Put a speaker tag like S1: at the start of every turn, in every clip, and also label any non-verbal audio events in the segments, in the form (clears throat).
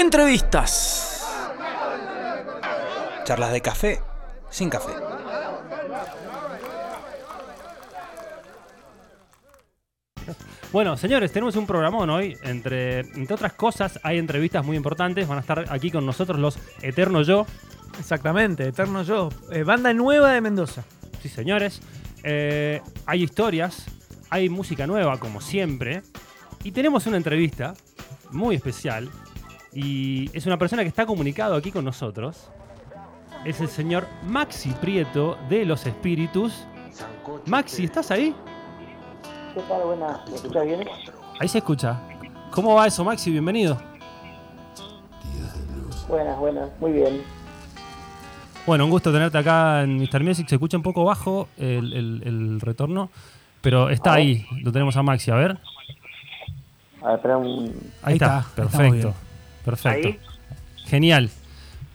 S1: Entrevistas. Charlas de café sin café.
S2: Bueno, señores, tenemos un programón hoy. Entre, entre otras cosas, hay entrevistas muy importantes. Van a estar aquí con nosotros los Eterno Yo.
S3: Exactamente, Eterno Yo. Eh, banda nueva de Mendoza.
S2: Sí, señores. Eh, hay historias, hay música nueva, como siempre. Y tenemos una entrevista muy especial. Y es una persona que está comunicado aquí con nosotros. Es el señor Maxi Prieto de Los Espíritus. Maxi, ¿estás ahí?
S4: ¿Qué tal? Buenas, ¿me escuchas bien?
S2: Ahí se escucha. ¿Cómo va eso, Maxi? Bienvenido.
S4: Buenas, buenas, muy bien.
S2: Bueno, un gusto tenerte acá en Mr. Music. Se escucha un poco bajo el, el- el retorno, pero está ahí. Lo tenemos a Maxi, a ver.
S4: A ver, espera un...
S2: Ahí,
S3: Ahí
S2: está,
S3: está,
S2: perfecto. Perfecto.
S4: Ahí.
S2: Genial.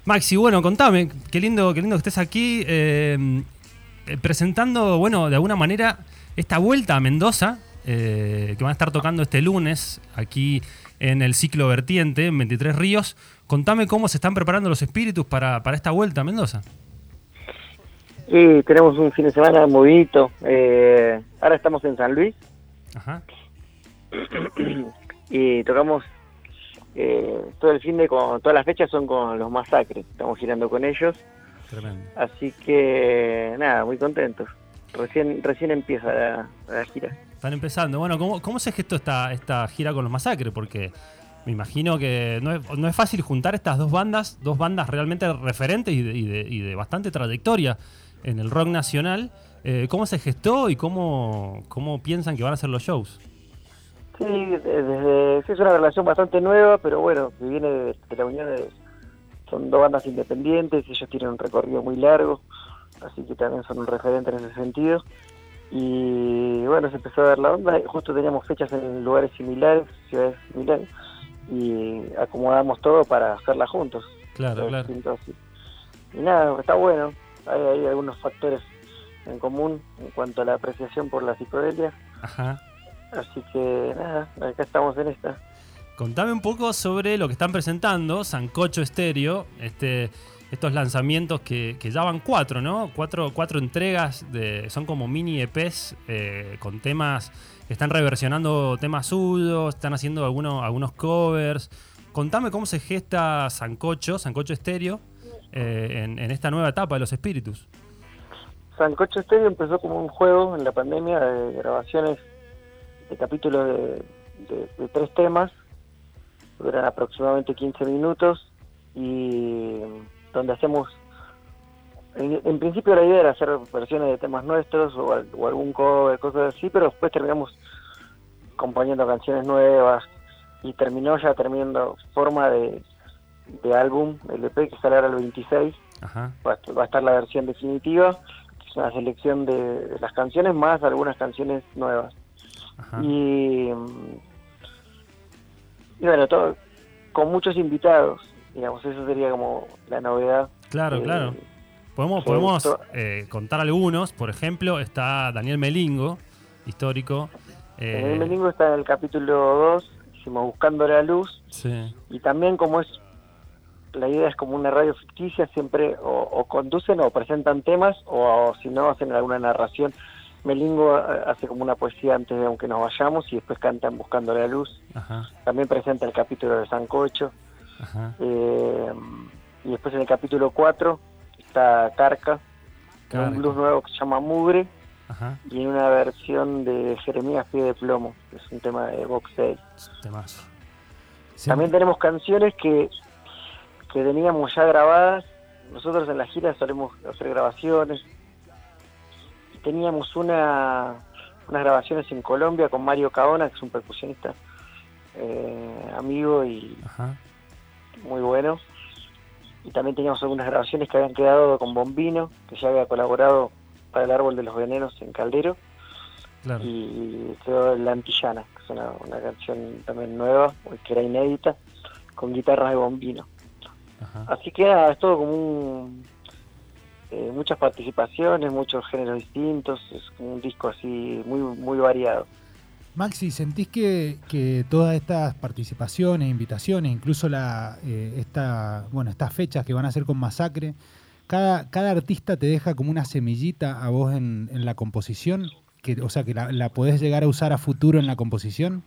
S2: Maxi, bueno, contame, qué lindo, qué lindo que estés aquí eh, eh, presentando, bueno, de alguna manera, esta vuelta a Mendoza, eh, que van a estar tocando este lunes aquí en el ciclo vertiente, en 23 Ríos. Contame cómo se están preparando los espíritus para, para esta vuelta a Mendoza.
S4: Sí, tenemos un fin de semana movidito. Eh, ahora estamos en San Luis
S2: Ajá. (clears throat)
S4: y tocamos eh, todo el fin de con todas las fechas son con los masacres. Estamos girando con ellos,
S2: Tremendo.
S4: así que nada, muy contentos. Recién recién empieza la, la gira.
S2: Están empezando. Bueno, ¿cómo, cómo se gestó esta, esta gira con los masacres? Porque me imagino que no es, no es fácil juntar estas dos bandas, dos bandas realmente referentes y de, y de- y de bastante trayectoria en el rock nacional. Eh, ¿Cómo se gestó y cómo, cómo piensan que van a ser los shows?
S4: Sí, desde, es una relación bastante nueva, pero bueno, que viene de, de la unión de... Son dos bandas independientes, ellos tienen un recorrido muy largo, así que también son un referente en ese sentido. Y bueno, se empezó a dar la onda, justo teníamos fechas en lugares similares, ciudades similares, y acomodamos todo para hacerla juntos.
S2: Claro, claro.
S4: Y nada, está bueno, hay, hay algunos factores en común en cuanto a la apreciación por la psicodelia.
S2: Ajá.
S4: Así que nada, acá estamos en esta.
S2: Contame un poco sobre lo que están presentando, Sancocho Estéreo, este, estos lanzamientos que, que ya van cuatro, ¿no? Cuatro, cuatro entregas, de, son como mini EPs eh, con temas, están reversionando temas suyos, están haciendo algunos, algunos covers. Contame cómo se gesta Sancocho, Sancocho Estéreo, eh, en, en esta nueva etapa de los espíritus.
S4: Sancocho Stereo empezó como un juego en la pandemia de grabaciones de capítulos de, de- de tres temas, duran aproximadamente 15 minutos y donde hacemos, en, en principio la idea era hacer versiones de temas nuestros o, o algún cover, cosas así, pero después terminamos componiendo canciones nuevas y terminó ya terminando forma de, de álbum, el EP que sale ahora el 26
S2: Ajá.
S4: va a, va a estar la versión definitiva, que es una selección de las canciones más algunas canciones nuevas.
S2: Ajá.
S4: Y, y bueno, todo con muchos invitados, digamos, eso sería como la novedad.
S2: Claro,
S4: Eh,
S2: claro. Podemos, podemos eh, contar algunos. Por ejemplo, está Daniel Melingo, histórico. eh,
S4: En el Melingo está en el capítulo 2, hicimos Buscando la Luz,
S2: sí,
S4: y también como es, la idea es como una radio ficticia, siempre o, o conducen o presentan temas, o, si no hacen alguna narración. Melingo hace como una poesía antes de aunque nos vayamos y después cantan Buscando la Luz.
S2: ajá,
S4: También presenta el capítulo de Sancocho.
S2: ajá.
S4: Eh, y después en el capítulo 4 está Carca, con
S2: Carca.
S4: un blues nuevo que se llama Mugre,
S2: Ajá,
S4: y en una versión de Jeremías Pie de Plomo, que es un tema de Box Day. También tenemos canciones que, que teníamos ya grabadas. Nosotros en la gira solemos hacer grabaciones. Teníamos una, unas grabaciones en Colombia con Mario Caona, que es un percusionista eh, amigo y
S2: Ajá,
S4: muy bueno. Y también teníamos algunas grabaciones que habían quedado con Bombino, que ya había colaborado para el Árbol de los Venenos en Caldero.
S2: claro.
S4: Y quedó La Antillana, que es una, una canción también nueva, que era inédita, con guitarras de Bombino.
S2: Ajá.
S4: Así que nada, es todo como un, eh, muchas participaciones, muchos géneros distintos, es un disco así muy muy variado.
S5: Maxi, ¿sentís que, que todas estas participaciones, invitaciones, incluso la, eh, esta, bueno, estas fechas que van a ser con Masacre, cada, cada artista te deja como una semillita a vos en, en la composición? Que, o sea, que la, la podés llegar a usar a futuro en la composición.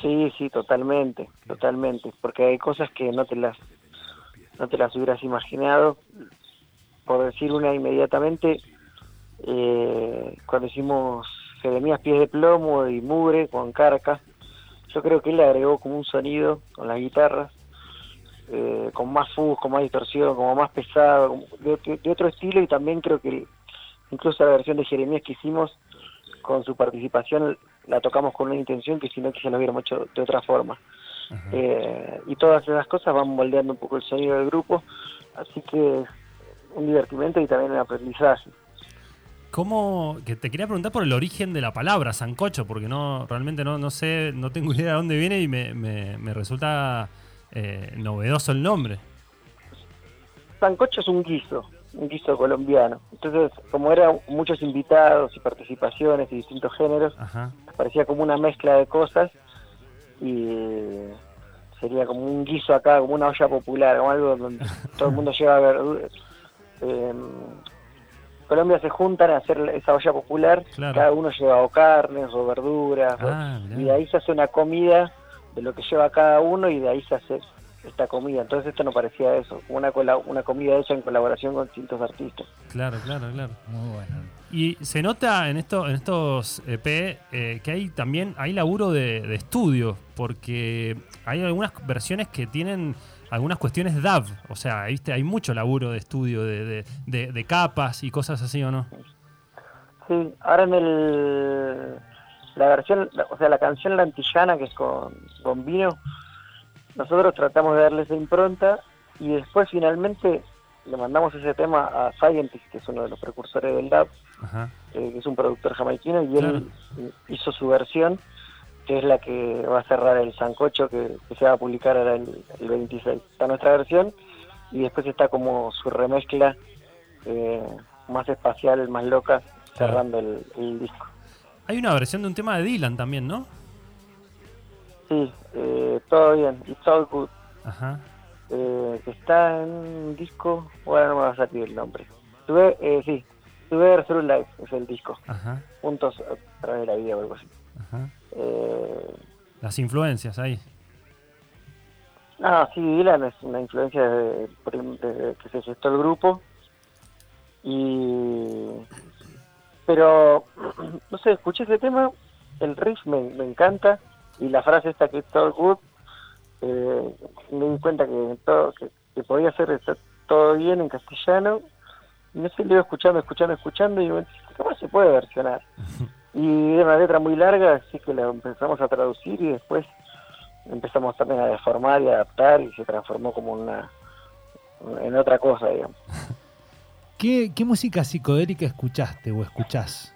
S4: Sí, sí, totalmente, totalmente, porque hay cosas que no te las no te las hubieras imaginado. Por decir una inmediatamente, eh, cuando hicimos Jeremías Pies de Plomo y Mugre con Carca, yo creo que él le agregó como un sonido con las guitarras, eh, con más fuzz, con más distorsión, como más pesado, como de, de otro estilo y también creo que incluso la versión de Jeremías que hicimos con su participación la tocamos con una intención que si no quizá lo hubiéramos hecho de otra forma. Eh, y todas esas cosas van moldeando un poco el sonido del grupo, así que un divertimento y también un aprendizaje.
S2: ¿Cómo? Que te quería preguntar por el origen de la palabra sancocho, porque no realmente no, no sé, no tengo idea de dónde viene y me, me, me resulta eh, novedoso el nombre.
S4: Sancocho es un guiso, un guiso colombiano. Entonces, como eran muchos invitados y participaciones y distintos géneros,
S2: Ajá.
S4: parecía como una mezcla de cosas y sería como un guiso acá, como una olla popular, como algo donde (laughs) todo el mundo lleva verduras. Eh, Colombia se juntan a hacer esa olla popular,
S2: Claro.
S4: cada uno lleva o carnes o verduras,
S2: Ah,
S4: y de ahí se hace una comida de lo que lleva cada uno y de ahí se hace esta comida. Entonces esto no parecía eso, una, una comida hecha en colaboración con distintos artistas.
S2: Claro, claro, claro.
S5: Muy bueno.
S2: Y se nota en, esto, en estos EP eh, que hay también hay laburo de, de estudio, porque hay algunas versiones que tienen algunas cuestiones DAV, o sea, ¿viste? hay mucho laburo de estudio, de, de- de- de capas y cosas así, ¿o no?
S4: Sí, ahora en el la versión, o sea, la canción La Antillana, que es con, con vino, nosotros tratamos de darle esa impronta y después finalmente le mandamos ese tema a Scientist, que es uno de los precursores del DAP, eh, que es un productor jamaiquino, y
S2: Claro.
S4: él hizo su versión, que es la que va a cerrar el Sancocho, que, que se va a publicar ahora el, el 26. Está nuestra versión y después está como su remezcla eh, más espacial, más loca, cerrando el, el disco.
S2: Hay una versión de un tema de Dylan también, ¿no?
S4: Sí, eh, todo bien, It's All Good,
S2: Ajá.
S4: eh, que está en un disco, ahora no me va a salir el nombre. Tuve, eh, sí, Together Through Life es el disco,
S2: Ajá.
S4: juntos a través de la vida o algo así.
S2: Ajá.
S4: Eh,
S2: Las influencias ahí.
S4: Ah, sí, Dylan es una influencia desde, que se gestó el grupo. Y. Pero, (clears throat) no sé, escuché ese tema, el riff me, me encanta, y la frase esta que es todo good, eh, me di cuenta que, todo, que, que podía ser está todo bien en castellano. Y no sé, lo iba escuchando, escuchando, escuchando, y me ¿cómo se puede versionar? (laughs) Y era una letra muy larga, así que la empezamos a traducir y después empezamos también a deformar y adaptar y se transformó como una en otra cosa, digamos. (laughs)
S5: ¿Qué, qué música psicodélica escuchaste o escuchás?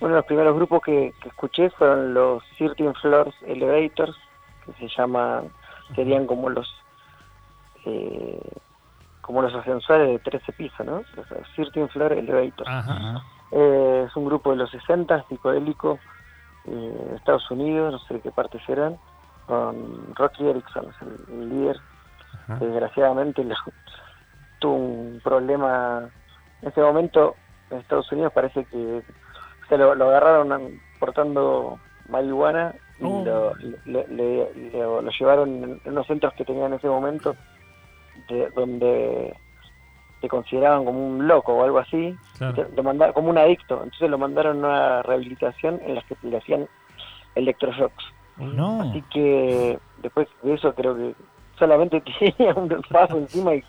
S4: Uno de los primeros grupos que, que escuché fueron los 13 Floors Elevators, que se llaman, serían como los eh, como los ascensores de 13 pisos, ¿no? Sea, 13 Floor Elevators.
S2: Ajá.
S4: Eh, es un grupo de los 60, psicodélico, eh, Estados Unidos, no sé de qué parte serán, con Rocky Erickson, es el, el líder.
S2: Ajá.
S4: Desgraciadamente lo- (laughs) tuvo un problema en ese momento en Estados Unidos, parece que se lo, lo agarraron an- portando marihuana y
S2: Oh.
S4: lo, le- le- le- lo llevaron en unos centros que tenían en ese momento de- donde te consideraban como un loco o algo así
S2: Claro.
S4: te- lo manda- como un adicto. Entonces lo mandaron a una rehabilitación en la que le hacían electroshocks.
S5: No.
S4: Así que después de eso creo que solamente (laughs) tenía un paso encima y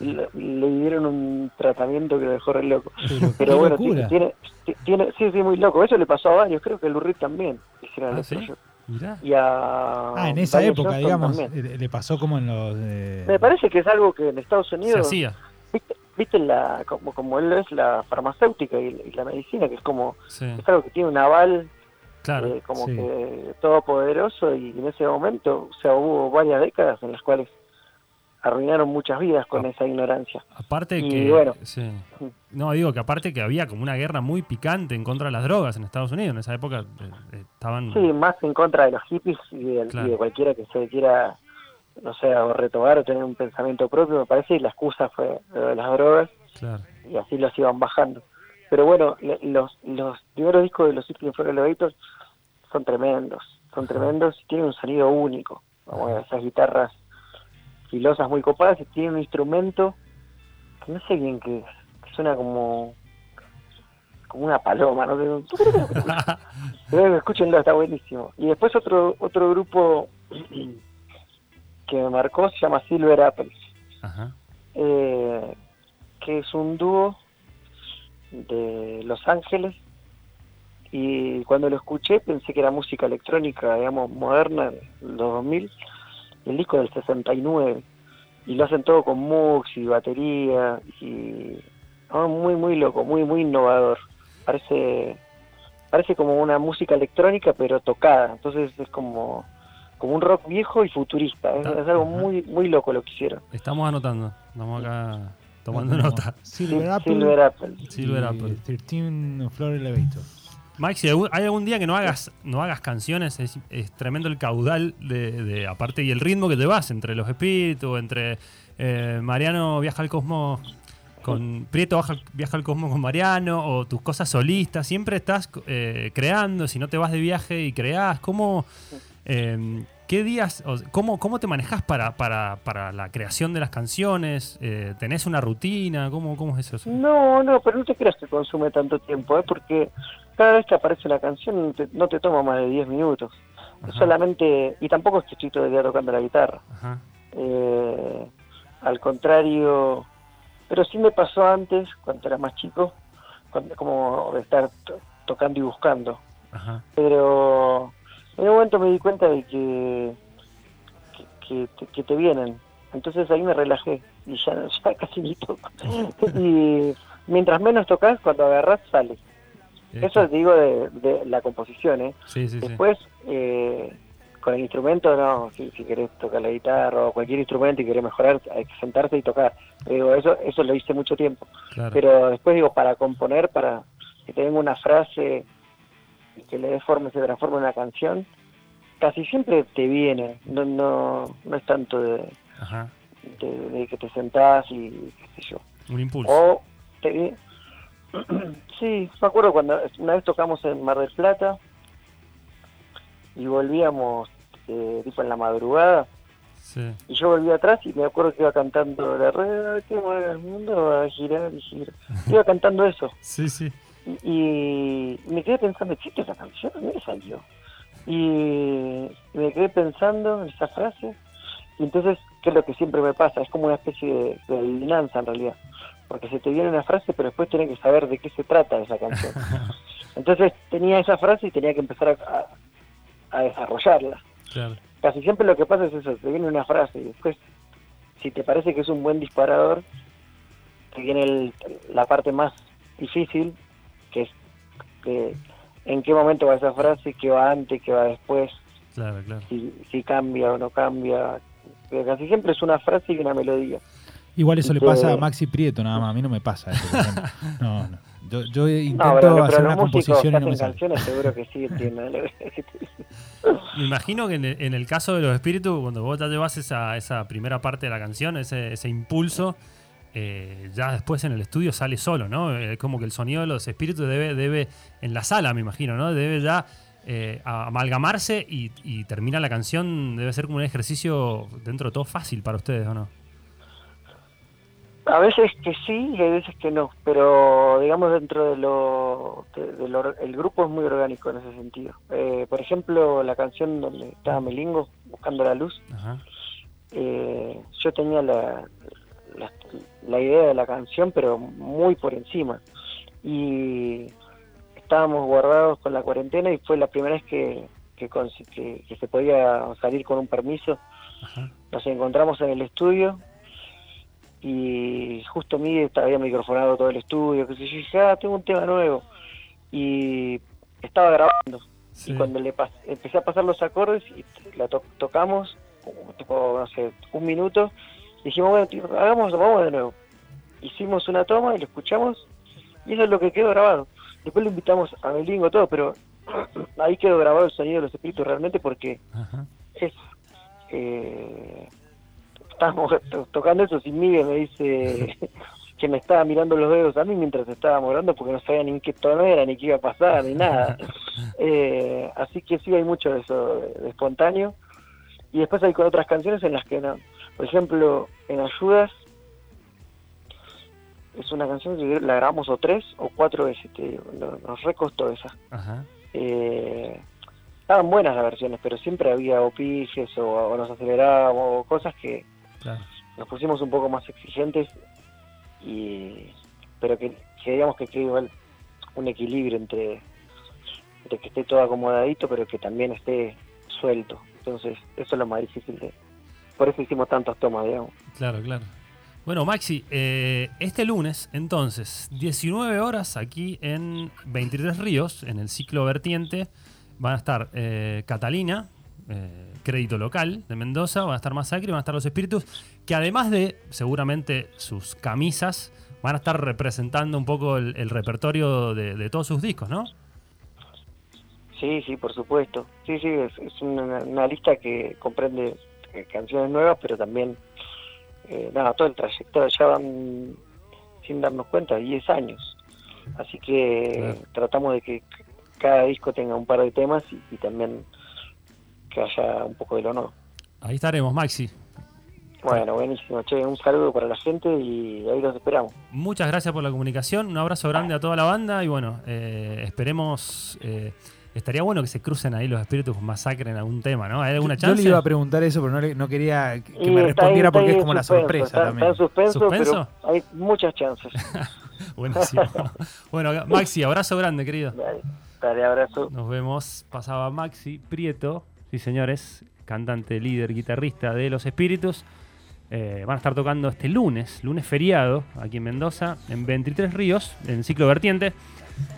S4: le, le dieron un tratamiento que lo dejó re loco.
S5: Pero,
S4: bueno, tiene, ti- tiene, sí, sí, muy loco. Eso le pasó a varios, creo que el Lurid también. hicieron
S2: Ah.
S4: Y a
S5: Ah, en esa época, digamos,
S4: también.
S5: eh, le pasó como en los... eh,
S4: Me parece que es algo que en Estados
S2: Se
S4: Unidos
S2: hacía.
S4: Viste, viste la como como él es la farmacéutica y, y la medicina que es como
S2: Sí.
S4: es algo que tiene un aval
S2: Claro.
S4: eh, como
S5: sí.
S4: que todopoderoso y en ese momento o sea hubo varias décadas en las cuales arruinaron muchas vidas con
S2: Ah.
S4: esa ignorancia.
S2: Aparte
S4: Y
S2: que.
S4: bueno.
S2: sí. No, digo que aparte que había como una guerra muy picante en contra de las drogas en Estados Unidos. En esa época eh, estaban.
S4: Sí, más en contra de los hippies y de,
S2: Claro.
S4: y de cualquiera que se quiera, no sé, o retomar o tener un pensamiento propio, me parece, y la excusa fue lo de las drogas,
S2: Claro.
S4: y así los iban bajando. Pero bueno, le- los, los primeros discos de los Sitting for Elevators son tremendos, son tremendos y tienen un sonido único, como esas guitarras filosas muy copadas y tienen un instrumento que no sé bien qué es, que suena como como una paloma, ¿no? Pero (laughs) escúchenlo, está buenísimo. Y después otro otro grupo (clears throat) que me marcó se llama Silver Apples,
S2: Ajá.
S4: eh, que es un dúo de Los Ángeles. Y cuando lo escuché pensé que era música electrónica, digamos, moderna, de los 2000, y el disco del 69. Y lo hacen todo con mux y batería, y muy, muy loco, muy, muy innovador. Parece parece como una música electrónica, pero tocada. Entonces es como, como un rock viejo y futurista. Es, es algo muy, muy loco lo que hicieron.
S2: Estamos anotando. Estamos acá tomando nota. (laughs)
S5: Silver Apple.
S4: Silver Apple.
S2: Silver Apple.
S5: 13 Floor Elevator.
S2: Mike, si hay algún día que no hagas, no hagas canciones, es, es tremendo el caudal de, de- aparte y el ritmo que te vas entre los espíritus, entre eh, Mariano viaja al cosmos con Prieto baja- viaja al cosmos con Mariano, o tus cosas solistas, siempre estás eh, creando, si no te vas de viaje y creás, ¿cómo, eh, qué días, o- cómo, cómo te manejas para, para, para la creación de las canciones? Eh, ¿Tenés una rutina? ¿Cómo, cómo es eso?
S4: No, no, pero no te creas que consume tanto tiempo, ¿eh? porque cada vez que aparece una canción no te, no te toma más de 10 minutos.
S2: Ajá.
S4: Solamente, y tampoco es que estoy todo el día tocando la guitarra.
S2: Ajá.
S4: Eh, al contrario, pero sí me pasó antes, cuando era más chico, cuando, como de estar to- tocando y buscando.
S2: Ajá.
S4: Pero en un momento me di cuenta de que, que, que te, que te vienen. Entonces ahí me relajé y ya, (laughs) ya casi ni toco. y mientras menos tocas, cuando agarras, sale. Eso digo de, de la composición, ¿eh?
S2: Sí, sí, sí.
S4: Después, eh, con el instrumento, no, si, si querés tocar la guitarra o cualquier instrumento y querés mejorar, hay que sentarse y tocar. Digo, eso, eso lo hice mucho tiempo.
S2: Claro.
S4: Pero después, digo, para componer, para que te venga una frase y que le dé forma y se transforme en una canción, casi siempre te viene. No, no, no es tanto de,
S2: Ajá.
S4: de- de que te sentás y qué sé yo.
S2: Un impulso.
S4: O te (clears throat) sí, me acuerdo cuando una vez tocamos en Mar del Plata y volvíamos eh, tipo en la madrugada
S2: Sí.
S4: y yo volví atrás y me acuerdo que iba cantando la rueda que el mundo va a girar y girar. (laughs) Iba cantando eso
S2: Sí, sí.
S4: Y, me quedé pensando, ¿existe esa canción? ¿Dónde salió? Y me quedé pensando en esa frase y entonces, ¿qué es lo que siempre me pasa? Es como una especie de, de adivinanza en realidad, porque se te viene una frase pero después tenés que saber de qué se trata esa canción. (laughs) Entonces tenía esa frase y tenía que empezar a, a- a desarrollarla.
S2: Claro.
S4: Casi siempre lo que pasa es eso, te viene una frase y después, si te parece que es un buen disparador, te viene el- la parte más difícil, que es que, en qué momento va esa frase, qué va antes, qué va después,
S2: Claro, claro.
S4: si, si cambia o no cambia. Pero casi siempre es una frase y una melodía.
S5: Igual eso le pasa a Maxi Prieto, nada más. A mí no me pasa eso. (laughs) No, no. Yo, yo intento
S4: No, pero, pero
S5: hacer una composición y no me sale.
S4: canciones seguro que sí (laughs) entienden. te.
S2: Me imagino que en el, en el caso de los espíritus, cuando vos ya llevas esa, esa primera parte de la canción, ese, ese impulso, eh, ya después en el estudio sale solo, ¿no? Eh, como que el sonido de los espíritus debe, debe en la sala, me imagino, ¿no? Debe ya eh, a- amalgamarse y, y termina la canción, debe ser como un ejercicio dentro de todo fácil para ustedes, ¿o no?
S4: A veces que sí y hay veces que no, pero digamos dentro de lo, de- de lo- el grupo es muy orgánico en ese sentido. Eh, por ejemplo, la canción donde estaba Melingo, Buscando la Luz,
S2: Ajá.
S4: eh, yo tenía la, la, la idea de la canción, pero muy por encima. Y estábamos guardados con la cuarentena y fue la primera vez que, que, consi- que- que se podía salir con un permiso.
S2: Ajá.
S4: Nos encontramos en el estudio y justo Miguel había microfonado todo el estudio, que sé yo, dije, ah, tengo un tema nuevo. Y estaba grabando.
S2: Sí.
S4: Y cuando le pas- empecé a pasar los acordes y la to- tocamos, tipo, no sé, un minuto, dijimos, bueno, tío, hagamos, vamos de nuevo. Hicimos una toma y lo escuchamos y eso es lo que quedó grabado. Después lo invitamos a Melingo todo, pero (clears throat) ahí quedó grabado el sonido de los espíritus realmente porque
S2: Ajá.
S4: es eh, estábamos to- tocando eso sin Miguel me dice (laughs) que me estaba mirando los dedos a mí mientras estábamos hablando porque no sabía ni qué tono era ni qué iba a pasar ni nada (laughs) Eh, así que sí hay mucho de eso de, de espontáneo y después hay con otras canciones en las que no por ejemplo en ayudas es una canción que la grabamos o tres o cuatro veces te digo, no- nos recostó esa
S2: Ajá.
S4: eh, estaban buenas las versiones, pero siempre había o pifies o, o nos acelerábamos o cosas que
S2: Claro.
S4: nos pusimos un poco más exigentes y pero que, que digamos que quede igual un equilibrio entre, entre que esté todo acomodadito pero que también esté suelto. Entonces eso es lo más difícil de... Por eso hicimos tantas tomas, digamos.
S2: Claro, claro. Bueno, Maxi, eh, este lunes, entonces, 19 horas aquí en 23 Ríos, en el ciclo vertiente, van a estar eh, Catalina, eh, Crédito Local de Mendoza, van a estar Masacre, van a estar Los Espíritus, que además de, seguramente, sus camisas, van a estar representando un poco el, el repertorio de, de todos sus discos, ¿no?
S4: Sí, sí, por supuesto. Sí, sí, es, es una, una lista que comprende eh, canciones nuevas, pero también, eh, nada, todo el trayecto ya van, sin darnos cuenta, 10 años. Así que
S2: Claro.
S4: tratamos de que cada disco tenga un par de temas y, y también que haya un poco de lo nuevo.
S2: Ahí estaremos, Maxi.
S4: Bueno, buenísimo. Che, un saludo para la gente y ahí los esperamos.
S2: Muchas gracias por la comunicación, un abrazo grande a toda la banda y bueno, eh, esperemos... eh, estaría bueno que se crucen ahí los espíritus masacre en algún tema, ¿no? ¿Hay alguna
S3: Yo
S2: chance?
S3: le iba a preguntar eso, pero no, le- no quería que,
S4: Y
S3: me
S4: ahí-
S3: respondiera porque es como la sorpresa
S4: está,
S3: también.
S4: Está en suspenso,
S2: ¿Suspenso?
S4: pero hay muchas chances. (laughs)
S2: Buenísimo. (laughs) bueno, Maxi, abrazo grande, querido.
S4: Dale, dale, abrazo.
S2: Nos vemos. Pasaba Maxi Prieto, sí señores, cantante, líder, guitarrista de Los Espíritus. Eh, van a estar tocando este lunes, lunes feriado, aquí en Mendoza, en 23 Ríos, en ciclo vertiente.